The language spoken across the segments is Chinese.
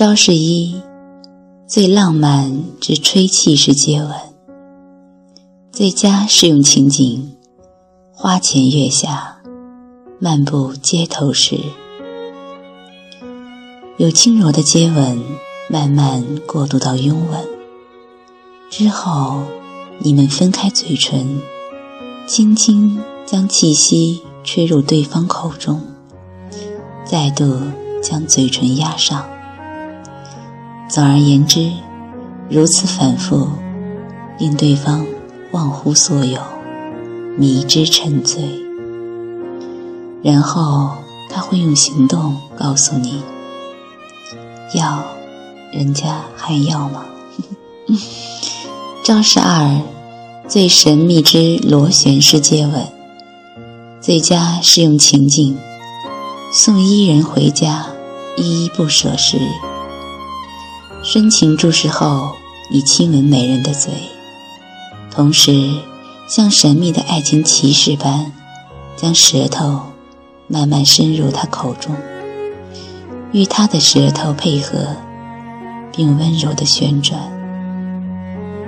招式一：最浪漫之吹气式接吻。最佳适用情景：花前月下，漫步街头时，有轻柔的接吻，慢慢过渡到拥吻。之后，你们分开嘴唇，轻轻将气息吹入对方口中，再度将嘴唇压上。总而言之，如此反复，令对方忘乎所有，迷之沉醉。然后他会用行动告诉你：要，人家还要吗？招式二：最神秘之螺旋式接吻。最佳适用情境：送伊人回家，依依不舍时。深情注视后，你亲吻美人的嘴，同时像神秘的爱情骑士般，将舌头慢慢伸入她口中，与她的舌头配合，并温柔地旋转。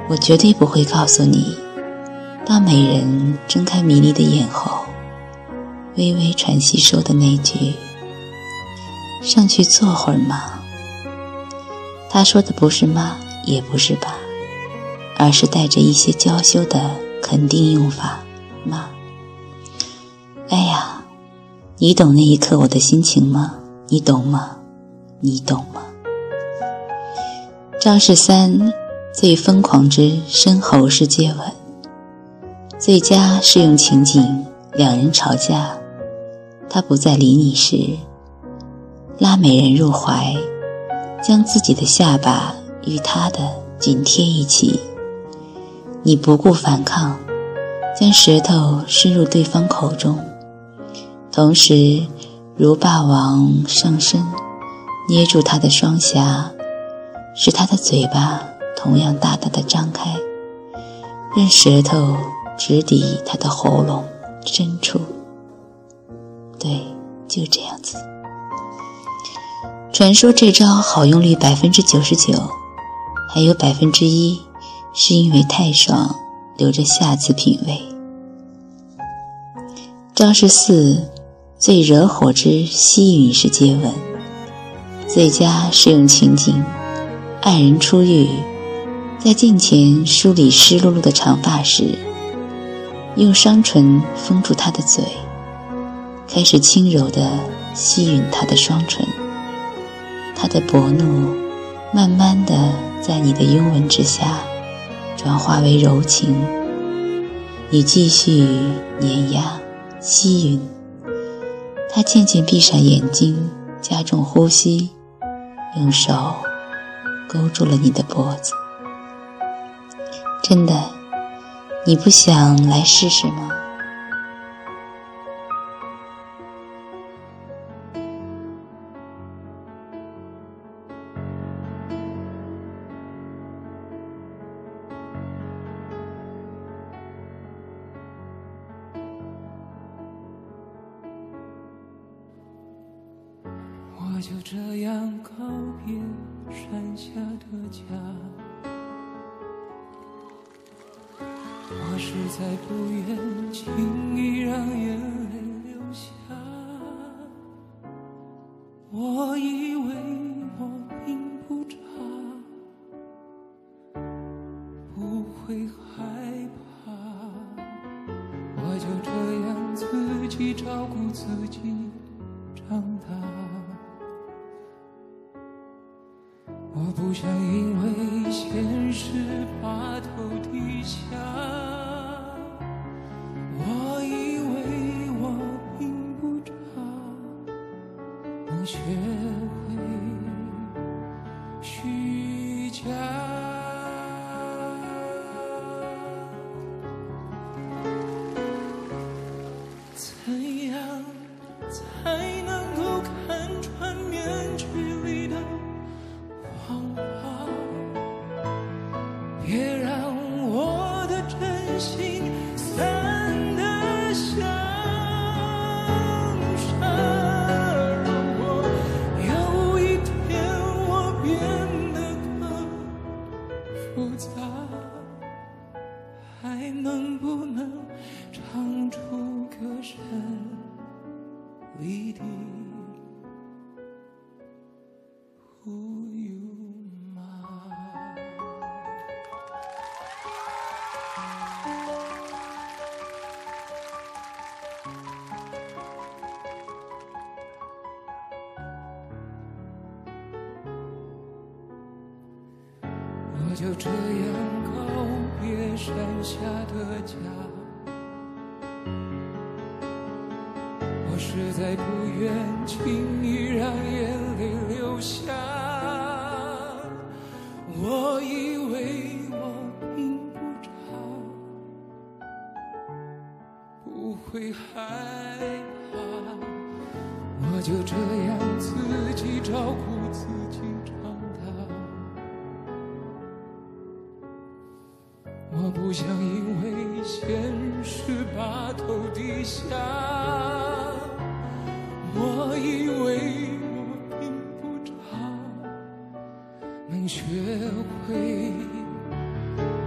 我绝对不会告诉你，当美人睁开迷离的眼后，微微喘息说的那句：“上去坐会儿嘛。”他说的不是妈，也不是爸，而是带着一些娇羞的肯定用法。妈，哎呀，你懂那一刻我的心情吗？你懂吗？你懂吗？招式三：最疯狂之深喉式接吻。最佳适用情景：两人吵架，他不再理你时，拉美人入怀。将自己的下巴与他的紧贴一起，你不顾反抗，将舌头伸入对方口中，同时如霸王上身，捏住他的双颊，使他的嘴巴同样大大的张开，任舌头直抵他的喉咙深处。对，就这样子。传说这招好用率百分之九十九，还有百分之一是因为太爽，留着下次品味。招式四：最惹火之吸吮式接吻。最佳适用情景：爱人初遇，在镜前梳理湿漉漉的长发时，用双唇封住他的嘴，开始轻柔地吸吮他的双唇。他的薄怒，慢慢的在你的拥吻之下，转化为柔情。你继续碾压、吸吮，他渐渐闭上眼睛，加重呼吸，用手勾住了你的脖子。真的，你不想来试试吗？就这样告别山下。的家，我实在不愿轻易让眼泪流下。我以为我并不差，不会害怕，我就这样自己照顾自己长大。想别让我的真心散得像沙。如果有一天我变得更复杂，还能不能唱出歌声里的？就这样告别山下的家。我实在不愿轻易让眼泪流下。我以为我并不差，不会害怕。我就这样自己照顾不想因为现实把头低下。我以为我并不差，能学会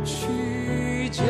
虚假。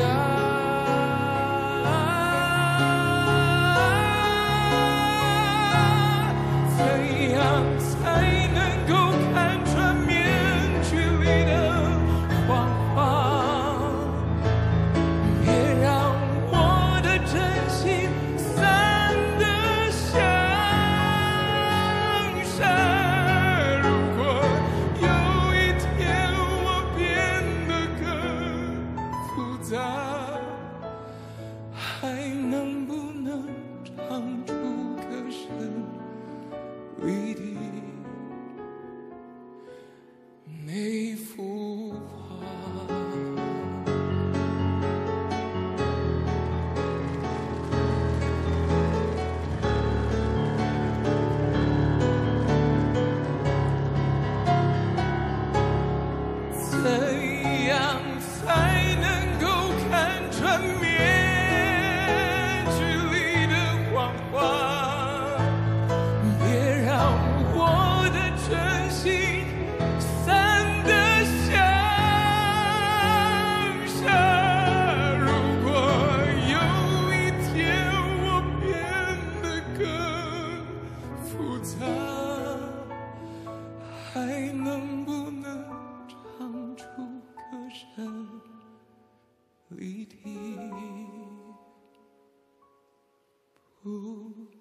Ooh.